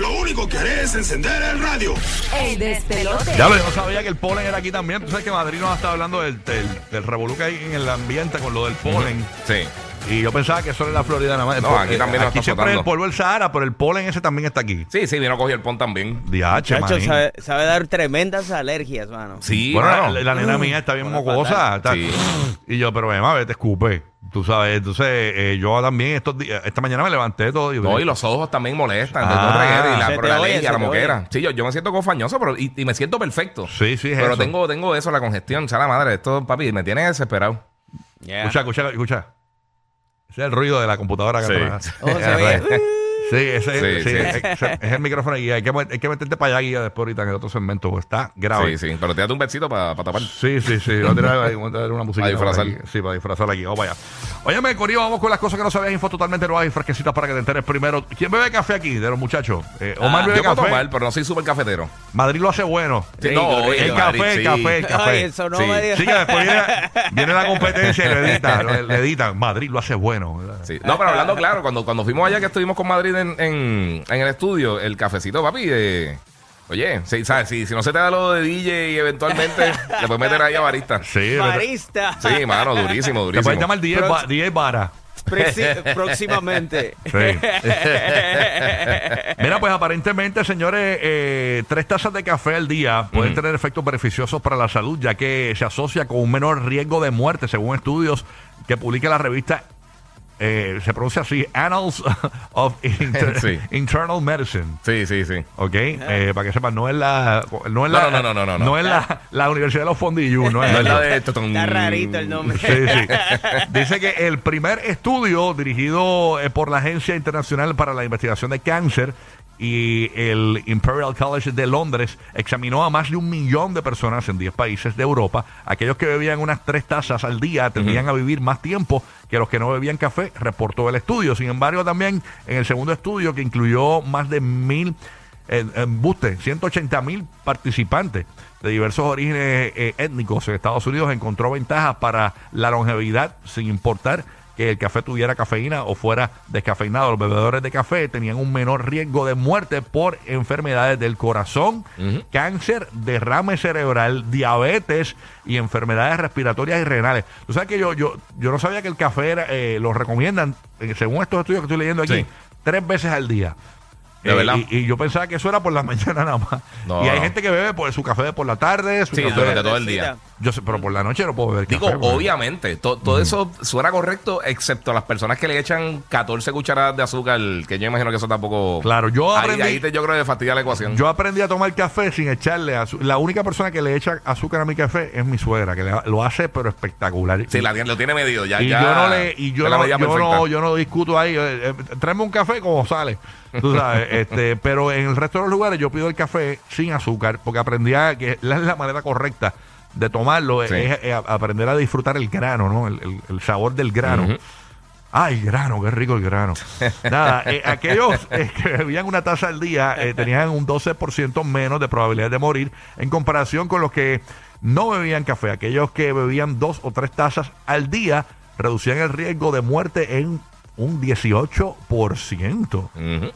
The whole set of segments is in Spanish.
Lo único que haré es encender el radio. El despelote. Ya lo, yo no sabía que el polen era aquí también. Tú sabes que Madrid nos estado hablando del, del, del revolú que hay en el ambiente con lo del polen. Sí. Y yo pensaba que eso era en la Florida nada más. No, aquí Eh, también lo Aquí siempre es el polvo del Sahara, pero el polen ese también está aquí. Sí, sí, vino a coger el pon también. Diache, Chacho, sabe, sabe dar tremendas alergias, mano. Sí, Bueno, mano. la, la nena mía está bien mocosa. está- Sí. Y yo, pero Emma, vete, escupe. Tú sabes, entonces eh, yo también estos días, esta mañana me levanté todo. Y, No, y los ojos también molestan. de Ah. reguero, y la, Se por te la oye, alergia, se la te moquera. Sí, yo, yo me siento cofañoso pero, y, y me siento perfecto. Sí, sí, es Pero eso. tengo, tengo eso, la congestión. O sea, la madre, esto, papi, me tiene desesperado. Yeah. Escucha, escucha, escucha. Ese es el ruido de la computadora que Sí. atrás. Oh, se ve. Sí, ese es, Sí, sí, sí. Es, es el micrófono y hay que, hay que meterte para allá guía después ahorita en el otro segmento, porque está grave. Sí, sí. Pero te das un besito para tapar. Sí, sí, sí. Voy a tirar, una música. Para disfrazar. Sí, para disfrazar aquí. Vamos para allá. Óyeme, Corillo, vamos con las cosas que no sabías. Info totalmente nuevas y fresquecitas para que te enteres primero. ¿Quién bebe café aquí de los muchachos? Eh, Omar Ah, bebe yo puedo café. tomar, pero no soy súper cafetero. Madrid lo hace bueno. Sí, Rico, no, el Madrid, café, el sí. café, el café. Ay, eso no Sí. me. Sí, que después viene, viene la competencia y le editan. le, le editan. Madrid lo hace bueno. ¿verdad? Sí. No, pero hablando claro, cuando, cuando fuimos allá que estuvimos con Madrid en, en, en el estudio, el cafecito, papi, eh, oye, sí, ¿sabes? Si, si no se te da lo de DJ y eventualmente le puedes meter ahí a barista. Sí, Marista. Sí, mano, durísimo, Te durísimo. puedes llamar DJ, Ba- DJ Vara. Preci- próximamente. Sí. Mira, pues aparentemente, señores, eh, tres tazas de café al día pueden tener efectos beneficiosos para la salud, ya que se asocia con un menor riesgo de muerte, según estudios que publica la revista. Eh, se pronuncia así, Annals of Inter- Sí. Internal Medicine. Sí, sí, sí. ¿Ok? Eh, para que sepan, no es la. No es la. No, no, no, no, no, no. es la, la Universidad de los Fondillos, no es, No es la de. Está rarito el nombre. Sí, sí. Dice que el primer estudio dirigido eh, por la Agencia Internacional para la Investigación de Cáncer y el Imperial College de Londres examinó a más de un millón de personas en 10 países de Europa. Aquellos que bebían unas tres tazas al día tendrían a vivir más tiempo que los que no bebían café, reportó el estudio. Sin embargo, también en el segundo estudio, que incluyó más de mil en, en buste, 180 mil participantes de diversos orígenes eh, étnicos en Estados Unidos encontró ventajas para la longevidad sin importar que el café tuviera cafeína o fuera descafeinado. Los bebedores de café tenían un menor riesgo de muerte por enfermedades del corazón, cáncer, derrame cerebral, diabetes y enfermedades respiratorias y renales. Tú sabes que yo yo, yo no sabía que el café era, eh, lo recomiendan, eh, según estos estudios que estoy leyendo aquí, Sí. tres veces al día. ¿De Eh, verdad? y, y yo pensaba que eso era por la mañana nada más. No, y hay no. gente que bebe por su café por la tarde, su Sí, café- durante todo el día. Yo sé, pero por la noche no puedo beber Digo, café. porque- obviamente, to- todo eso suena correcto, excepto las personas que le echan 14 cucharadas de azúcar, que yo imagino que eso tampoco. Claro, yo Ahí, aprendí- ahí te, yo creo que fastidia la ecuación. Yo aprendí a tomar café sin echarle azúcar. La única persona que le echa azúcar a mi café es mi suegra, que le- lo hace, pero espectacular. sí, la, tiene- lo tiene medido ya. y ya yo no le y yo no, yo, no, yo no discuto ahí eh, eh, tráeme un café como sale tú sabes este pero en el resto de los lugares yo pido el café sin azúcar porque aprendí a que la, la manera correcta de tomarlo Sí. es, aprender a disfrutar el grano no el, el- el sabor del grano. Ay, grano, qué rico el grano. Nada, eh, aquellos eh, que bebían una taza al día eh, tenían un 12% menos de probabilidad de morir en comparación con los que no bebían café. Aquellos que bebían dos o tres tazas al día reducían el riesgo de muerte en un 18%. Ujú.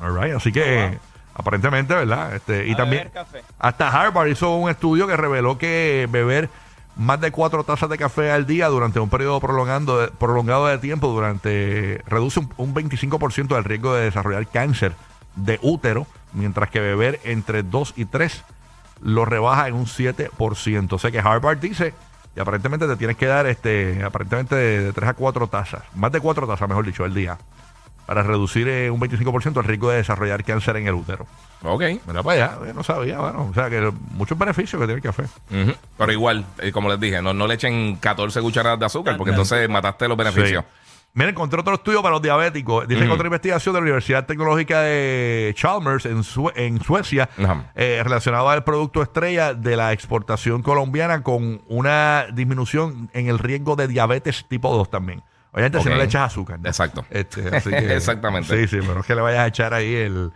All right, así que aparentemente, ¿verdad? Este, y A también beber café. hasta Harvard hizo un estudio que reveló que beber más de cuatro tazas de café al día durante un periodo prolongando prolongado de tiempo durante reduce un, un 25% del riesgo de desarrollar cáncer de útero, mientras que beber entre 2 y 3 lo rebaja en un 7%. O sea que Harvard dice y aparentemente te tienes que dar este aparentemente de 3 a 4 tazas, más de 4 tazas, mejor dicho, al día, para reducir eh, un 25% el riesgo de desarrollar cáncer en el útero. Ok. Mira para allá, no sabía, bueno, o sea que muchos beneficios que tiene el café. Pero igual, eh, como les dije, no, no le echen 14 cucharadas de azúcar, porque entonces mataste los beneficios. Sí. Mira, encontré otro estudio para los diabéticos. Dice que otra investigación de la Universidad Tecnológica de Chalmers en, Sue- en Suecia, Ajá. eh, relacionado al producto estrella de la exportación colombiana con una disminución en el riesgo de diabetes tipo 2 también. Obviamente si Ok. no le echas azúcar. ¿no? Exacto. Este, así que- Exactamente. Sí, sí, pero es que le vayas a echar ahí el,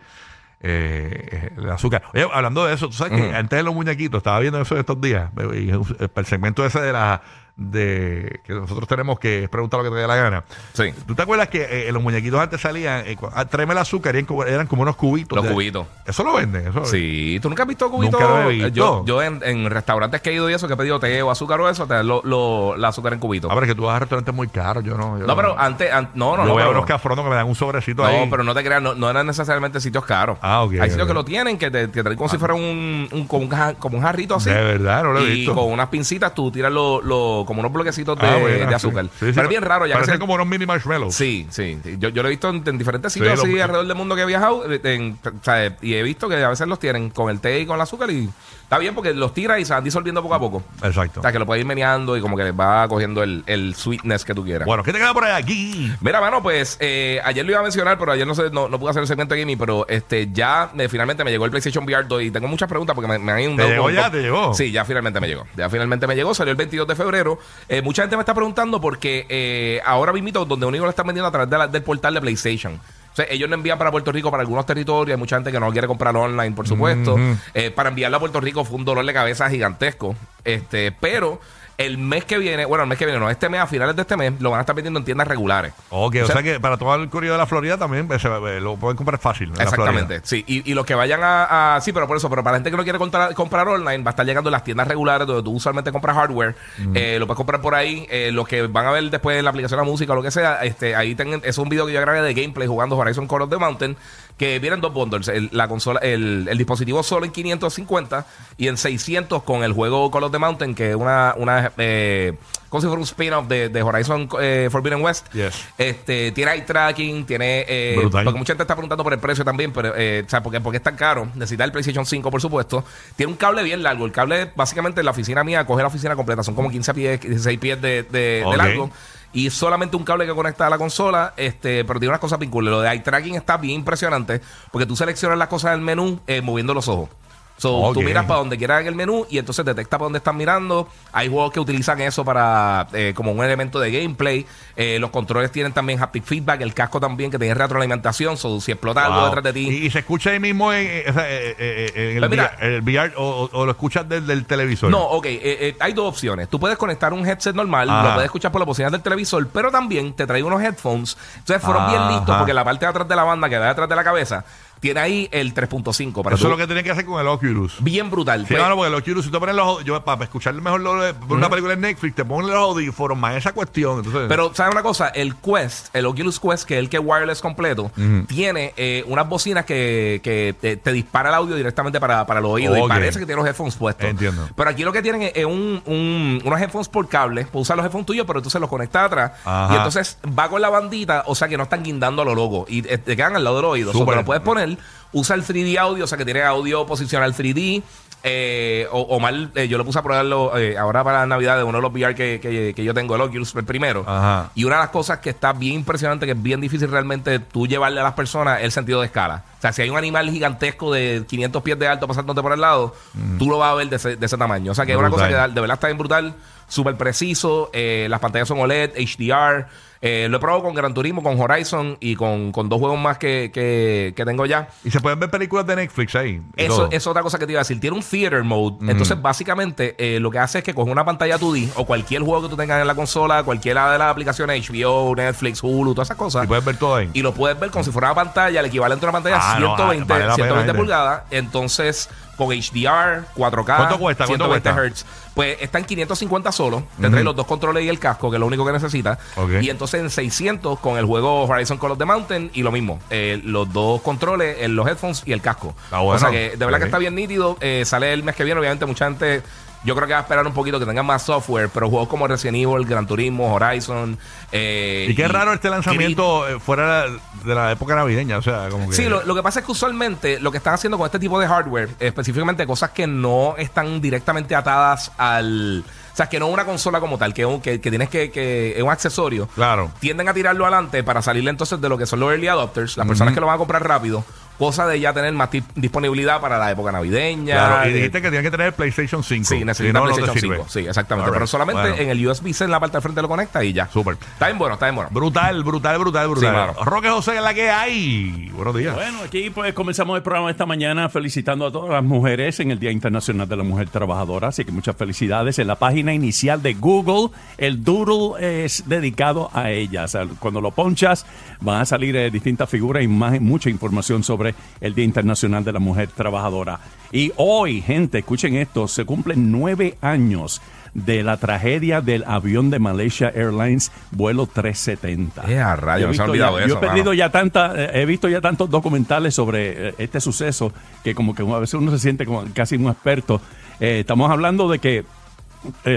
eh, el azúcar. Oye, hablando de eso, tú sabes que antes de los muñequitos, estaba viendo eso estos días, y el segmento ese de la de que nosotros tenemos que es preguntar lo que te dé la gana. Sí. ¿Tú te acuerdas que eh, los muñequitos antes salían, eh, cu- ah, tráeme el azúcar y eran como, eran como unos cubitos? Los de- cubitos. Eso lo venden. Eso Sí, ¿tú nunca has visto cubitos? Nunca lo he visto. Yo, yo en, en restaurantes que he ido y eso, que he pedido té o azúcar o eso, te dan lo, lo- la azúcar en cubitos. A ver, que tú vas a restaurantes muy caros. Yo no. yo no, pero antes, an- no, no, yo no. voy a pero- unos cafronos que me dan un sobrecito no, ahí. pero no te creas, no, no eran necesariamente sitios caros. Ah, ok, Hay sitios ok. que lo tienen, que te, te traen como si fuera un, un- como, un ja- como un jarrito así. De verdad, no lo he y visto. con unas pincitas tú tiras lo, lo- como unos bloquecitos de, Ah, bueno, de sí. azúcar. Sí, sí, pero es bien raro, ya que se- como unos mini marshmallows. Sí, sí. Yo, yo lo he visto en, en diferentes sitios así alrededor del mundo que he viajado. eh, en- o sea, y he visto que a veces los tienen con el té y con el azúcar. Y está bien porque los tira y se van disolviendo poco a poco. Exacto. O sea, que lo puedes ir meneando y como que les va cogiendo el, el sweetness que tú quieras. Bueno, ¿qué te queda por ahí aquí? Mira, mano, pues eh, ayer lo iba a mencionar, pero ayer no sé, no, no pude hacer el segmento de gaming, pero este ya eh, finalmente me llegó el PlayStation VR 2 y tengo muchas preguntas porque me, me han inundado. ¿Te llegó ya? ¿Te llegó? Sí, ya finalmente me llegó. Ya finalmente me llegó, salió el 22 de febrero. Eh, mucha gente me está preguntando porque eh, ahora mismo donde único lo están vendiendo a través de la- del portal de PlayStation. O sea, ellos lo envían para Puerto Rico para algunos territorios. Hay mucha gente que no quiere comprar online, por supuesto. Eh, para enviarlo a Puerto Rico fue un dolor de cabeza gigantesco. Este, pero el mes que viene, bueno, el mes que viene, no, este mes, a finales de este mes, lo van a estar vendiendo en tiendas regulares. Ok, o, O sea- sea, que para todo el curioso de la Florida también se- eh, lo pueden comprar fácil. en Exactamente, sí. Y, y los que vayan a, a- Sí, pero por eso, pero para la gente que no quiere comprar, comprar online, va a estar llegando en las tiendas regulares donde tú usualmente compras hardware. Eh, lo puedes comprar por ahí. Eh, los que van a ver después en la aplicación de la música o lo que sea, este, ahí tengan, es un video que yo grabé de gameplay jugando Horizon Call of the Mountain. Que vienen dos bundles: el, la consola, el, el dispositivo solo en 550 y en 600 con el juego Call of the Mountain, que es una. una eh, como si fuera un spin-off de, de Horizon eh, Forbidden West. Yes. Este, tiene eye tracking, tiene. Eh, Brutal. porque mucha gente está preguntando por el precio también, pero, eh, o sea, porque, porque es tan caro. Necesita el PlayStation 5, por supuesto. Tiene un cable bien largo. El cable, básicamente, en la oficina mía, coge la oficina completa. Son como 15 pies, 16 pies de, de- de largo. Y solamente un cable que conecta a la consola, este, pero tiene unas cosas cool. Lo de eye tracking está bien impresionante, porque tú seleccionas las cosas del menú eh, moviendo los ojos. So, Tú Ok. miras para donde quieras en el menú y entonces detecta para dónde estás mirando. Hay juegos que utilizan eso para eh, como un elemento de gameplay. Eh, los controles tienen también haptic feedback. El casco también que tiene retroalimentación. So, si explota algo detrás de ti. Y, y se escucha ahí mismo en, eh, eh, eh, en el, Pues mira- VR, el VR o, lo escuchas del, del televisor. No, ok, eh, hay dos opciones. Tú puedes conectar un headset normal, Ajá. lo puedes escuchar por las bocinas del televisor, pero también te trae unos headphones. Entonces fueron bien listos porque la parte de atrás de la banda que va detrás de la cabeza tiene ahí el 3.5 para Eso tú- es lo que tiene que hacer con el Oculus. bien brutal. Sí, Pues, no, no, porque el Oculus, si tú pones los yo para escuchar mejor lo de- ver una película en Netflix, te ponen los audífonos, más esa cuestión. Entonces, Pero, ¿sabes una cosa? El Quest, el Oculus Quest, que es el que es wireless completo, tiene eh, unas bocinas que, que te, te dispara el audio directamente para, para los oídos. Y parece que tiene los headphones puestos. Entiendo. Pero aquí lo que tienen es, un, un- unos headphones por cable. Puedes usar los headphones tuyos, pero tú se los conectas atrás. Ajá. Y entonces va con la bandita, o sea que no están guindando a lo loco. Y eh, te quedan al lado del oído. O sea, Súper. te lo puedes poner. Usa el 3D audio, o sea que tiene audio posicional 3D. Eh, o, o mal, eh, yo lo puse a probarlo eh, ahora para Navidad de uno de los VR que, que- que yo tengo, el Oculus, el primero. Ajá. Y una de las cosas que está bien impresionante, que es bien difícil realmente tú llevarle a las personas, el sentido de escala. O sea, si hay un animal gigantesco de 500 pies de alto pasándote por el lado, tú lo vas a ver de ese, de ese tamaño. O sea, que es una cosa Mm. Que de verdad está bien brutal, súper preciso. las pantallas son OLED, HDR. Eh, lo he probado con Gran Turismo, con Horizon y con, con dos juegos más que, que- que tengo ya. y se pueden ver películas de Netflix ahí. y Eso todo. es otra cosa que te iba a decir. Tiene un theater mode. Entonces, básicamente, eh, lo que hace es que coge una pantalla 2D o cualquier juego que tú tengas en la consola, cualquiera de las aplicaciones HBO, Netflix, Hulu, todas esas cosas. Y puedes ver todo ahí. Y lo puedes ver como si fuera una pantalla, el equivalente a una pantalla Ah, no, 120, vale la pena, 120 gente. pulgadas. Entonces, con HDR, 4K, ¿Cuánto cuesta? ¿Cuánto 120 cuesta? Hz. Pues está en 550 solo. Te trae los dos controles y el casco, que es lo único que necesitas. Y entonces en 600 con el juego Horizon Call of the Mountain y lo mismo. eh, los dos controles, eh, los headphones y el casco. Está bueno. O sea que de verdad que está bien nítido. eh, sale el mes que viene. Obviamente, mucha gente. Yo creo que va a esperar un poquito que tengan más software, pero juegos como Resident Evil, Gran Turismo, Horizon. eh, y qué raro este lanzamiento eh, fuera de la época navideña. O sea, como que. Sí, lo, lo que pasa es que usualmente lo que están haciendo con este tipo de hardware, específicamente cosas que no están directamente atadas al. O sea, que no una consola como tal, que, que, que tienes que, que es un accesorio. Claro. Tienden a tirarlo adelante para salirle entonces de lo que son los early adopters, las personas que lo van a comprar rápido, cosa de ya tener más disponibilidad para la época navideña. Claro, y de- dijiste que tienen que tener el PlayStation 5. Sí, si necesita no te PlayStation sirve. 5. Sí, exactamente. Pero solamente Bueno. en el USB-C en la parte del frente lo conecta y ya. Súper. Está bien bueno, está bien bueno. Brutal, brutal, brutal, brutal. mano. Roque José es la que hay. Buenos días. Bueno, aquí pues comenzamos el programa esta mañana felicitando a todas las mujeres en el Día Internacional de la Mujer Trabajadora, así que muchas felicidades. En la página inicial de Google, el doodle es dedicado a ellas. Cuando lo ponchas, van a salir eh, distintas figuras y más, mucha información sobre el Día Internacional de la Mujer Trabajadora. Y hoy, gente, escuchen esto, se cumplen nueve años de la tragedia del avión de Malaysia Airlines vuelo 370. Eh, a rayos, Yo he me se ha visto olvidado ya- eso, Yo he perdido mano. ya tanta, eh, he visto ya tantos documentales sobre eh, este suceso que como que a veces uno se siente como casi un experto. Eh, estamos hablando de que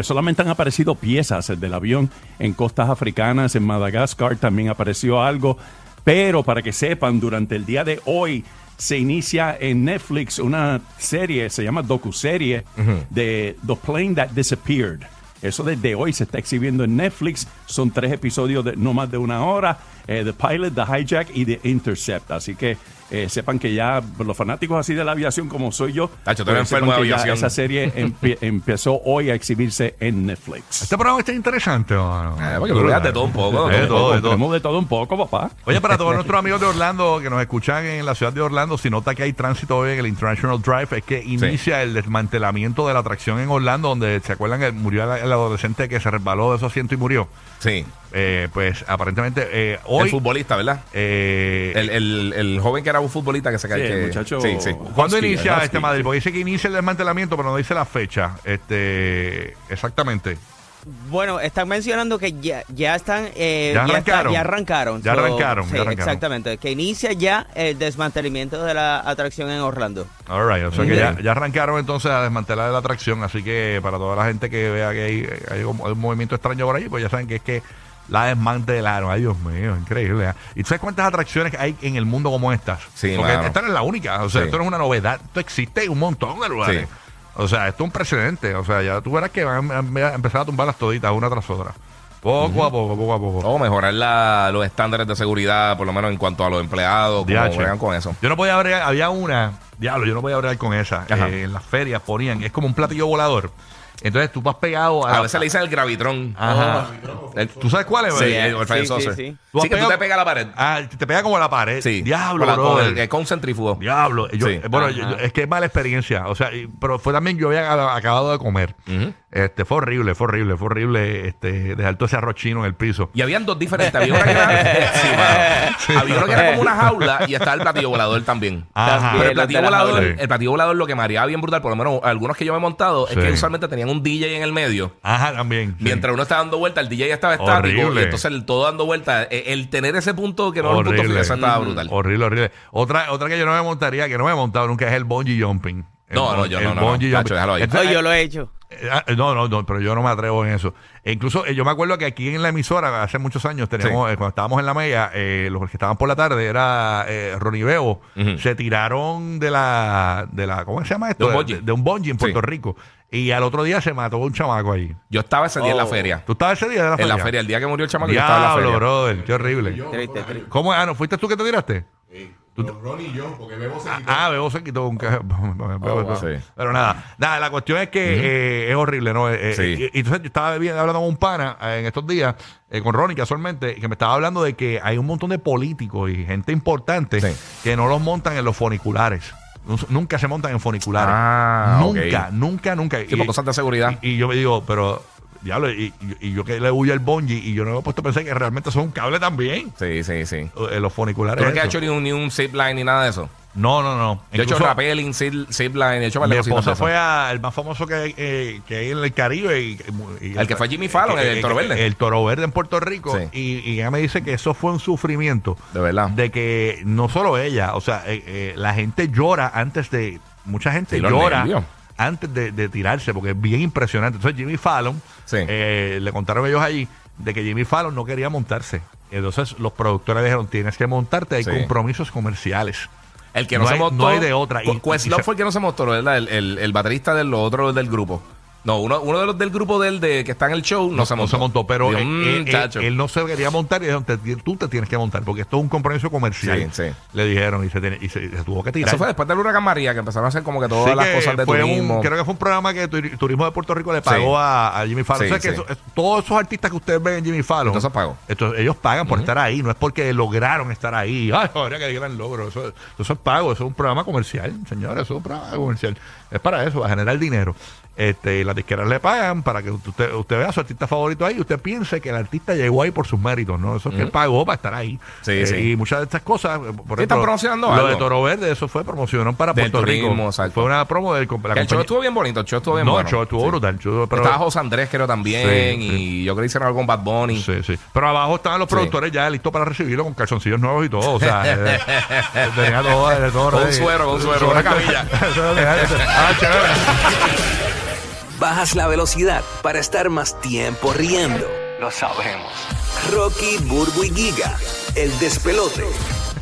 solamente han aparecido piezas del avión en costas africanas, en Madagascar también apareció algo, pero para que sepan, durante el día de hoy se inicia en Netflix una serie, se llama docuserie de The Plane That Disappeared. Eso desde hoy se está exhibiendo en Netflix. Son tres episodios de no más de una hora. Eh, The Pilot, The Hijack y The Intercept. Así que eh, sepan que ya los fanáticos así de la aviación como soy yo, Tacho, sepan enfermo de que ya aviación. esa serie empezó hoy a exhibirse en Netflix. Este programa está interesante, mano. Eh, porque tú de todo un poco, De de todo, de todo. De todo un poco, papá. Oye, para todos nuestros amigos de Orlando que nos escuchan en la ciudad de Orlando, si nota que hay tránsito hoy en el International Drive, es que inicia el desmantelamiento de la atracción en Orlando, donde se acuerdan que murió el, el adolescente que se resbaló de su asiento y murió. Sí. Eh, pues aparentemente eh, hoy. el futbolista, ¿verdad? eh, El, el, el joven que era un futbolista que se cae. Sí, el muchacho- Sí, sí. ¿Cuándo Husky, inicia Husky, este Madrid? Porque dice que inicia el desmantelamiento, pero no dice la fecha. Este, exactamente. Bueno, están mencionando que ya, ya están. eh, Ya arrancaron. ya arrancaron. Ya arrancaron, ya sí, arrancaron. Exactamente. Que inicia ya el desmantelamiento de la atracción en Orlando. All right, o sea que ya, ya arrancaron entonces a desmantelar la atracción, así que para toda la gente que vea que hay, hay un, hay un movimiento extraño por ahí, pues ya saben que es que la desmantelaron. Ay, Dios mío, increíble. ¿eh? ¿Y tú sabes cuántas atracciones hay en el mundo como estas? Sí, Porque mano. esta no es la única, o sea, Sí. esto no es una novedad, esto existe en un montón de lugares. Sí. O sea, esto es un precedente, o sea, ya tú verás que van a em- a empezar a tumbar las toditas una tras otra. Poco a poco, poco a poco. O mejorar la- los estándares de seguridad, por lo menos en cuanto a los empleados, como DH. bregan con eso. Yo no podía abrir, había una, diablo, yo no podía abrir con esa. Ajá. Eh, en las ferias ponían, es como un platillo volador. Entonces tú vas pegado a. A veces le dicen el gravitrón. Ajá. El- ¿Tú sabes cuál es? Sí, el Flying sí, Saucer. sí, sí. Has Sí, que tú pegado- te pegas a la pared. Ah, te pega como a la pared. Sí. Diablo, Con la- con, brother. el, con centrífugo. Diablo. Yo- Sí. eh, bueno, yo- yo- es que es mala experiencia. O sea, y- pero fue también, yo había acabado de comer. Ujú. Este, fue horrible, fue horrible, fue horrible este, dejar todo ese arroz chino en el piso. Y habían dos diferentes. Había una que era, sí, mano. Había uno que era como una jaula y estaba el platillo volador también. Ajá. Pero el platillo volador, el platillo volador lo que haría bien brutal, por lo menos algunos que yo me he montado, es que usualmente tenían un DJ en el medio. Ajá, también. Mientras uno estaba dando vuelta, el DJ estaba estático Horrible. y entonces el todo dando vuelta, eh, el tener ese punto que no era un punto eso estaba brutal. Horrible, horrible. Otra, otra que yo no me montaría, que no me he montado nunca, es el bungee jumping. No, no, yo el no, no, no. bungee Tacho, jumping. déjalo ahí. Entonces, Oh, yo lo he hecho. Eh, ah, No, no, no, pero yo no me atrevo en eso. E incluso eh, yo me acuerdo que aquí en la emisora, hace muchos años, teníamos, Sí. eh, cuando estábamos en la media, eh, los que estaban por la tarde era eh, Ronnie Bebo. Ujú. Se tiraron de la, de la, ¿cómo se llama esto? De un bungee. De, un bungee en Sí. Puerto Rico. Y al otro día se mató un chamaco ahí. Yo estaba ese día en la Oh. feria. ¿Tú estabas ese día de la En feria? la feria, el día que murió el chamaco, yo estaba en la Diablo, feria. brother, qué horrible. Triste, triste. ¿Cómo? Ah, ¿no fuiste tú que te tiraste? Ronnie y yo, porque Bebo se quitó. Ah, Bebo se quitó un ca- wow. Sí. Pero nada, nada, la cuestión es que eh, es horrible, ¿no? Eh, eh, Sí. y, y entonces yo estaba hablando con un pana eh, en estos días, eh, con Ronnie casualmente, que me estaba hablando de que hay un montón de políticos y gente importante Sí. que no los montan en los funiculares. Nu- Nunca se montan en funiculares. Ah, nunca, ok. nunca, nunca. Sí, por cosas de seguridad. Y, y yo me digo, pero, diablo, y, y- y yo que le huyo el bungee y yo no me he puesto a pensar que realmente son un cable también. Sí, sí, sí. eh, los funiculares. ¿Tú no has hecho ni un, ni un zip line ni nada de eso? No, no, no. Yo he hecho rappelling, zip, zip line, he hecho mi esposa de fue a- el más famoso que eh, que hay en el Caribe. Y, y- El que fue Jimmy Fallon, el Toro Verde. El Toro Verde en Puerto Rico. Sí. Y, y ella me dice que eso fue un sufrimiento. De verdad. De que no solo ella, o sea, eh, eh, la gente llora antes de. Mucha gente Sí, llora. Antes de, de tirarse, porque es bien impresionante. Entonces, Jimmy Fallon, Sí. eh, le contaron ellos allí de que Jimmy Fallon no quería montarse. Entonces, los productores dijeron: tienes que montarte, hay Sí. compromisos comerciales. El que no, No se hay- montó. no hay de otra. Y- Questlove fue el que no se mostró, ¿verdad? El, el, el baterista del otro del grupo. No, uno, uno de los del grupo del de que está en el show no, se montó. se montó, pero él, "Mm, él- él- chacho". él no se quería montar y dijeron, "Te- tú te tienes que montar porque esto es un compromiso comercial. Sí, sí. Le dijeron y se, tiene- y se, se tuvo que tirar. Eso fue después del huracán María que empezaron a hacer como que todas Sí, las que cosas de fue un- turismo. creo que fue un programa que Turi- Turismo de Puerto Rico le pagó a, a Jimmy Fallon. O sea, que sí. eso- es- todos esos artistas que ustedes ven en Jimmy Fallon, Entonces pagó. esto- ellos pagan por estar ahí, no es porque lograron estar ahí. Ay, ahora que gran logro. Eso, eso es pago, eso es un programa comercial, señores, eso es un programa comercial. Es para eso, para generar dinero. Este, las disqueras le pagan para que usted, usted vea a su artista favorito ahí y usted piense que el artista llegó ahí por sus méritos, ¿no? Eso es que él pagó para estar ahí. Sí, Eh, sí. Y muchas de estas cosas, eh, por Sí, están promocionando lo algo. de Toro Verde, eso fue promoción para Del Puerto Rico. exacto. Fue una promo del la el show compañía- estuvo bien bonito, el show estuvo bien no, bueno. el show estuvo Sí. brutal. el show- pero- Estaba José Andrés, creo también, Sí, y yo creo que hicieron algo con Bad Bunny. Sí, sí. Pero abajo estaban los productores ya listos para recibirlo con calzoncillos nuevos y todo. O sea, eh, eh, tenía todo, de todo. Con un ready. suero, con un suero, una camilla. Eso tenía- ah, chévere. Bajas la velocidad para estar más tiempo riendo. Lo sabemos. Rocky, Burbu y Giga, el despelote.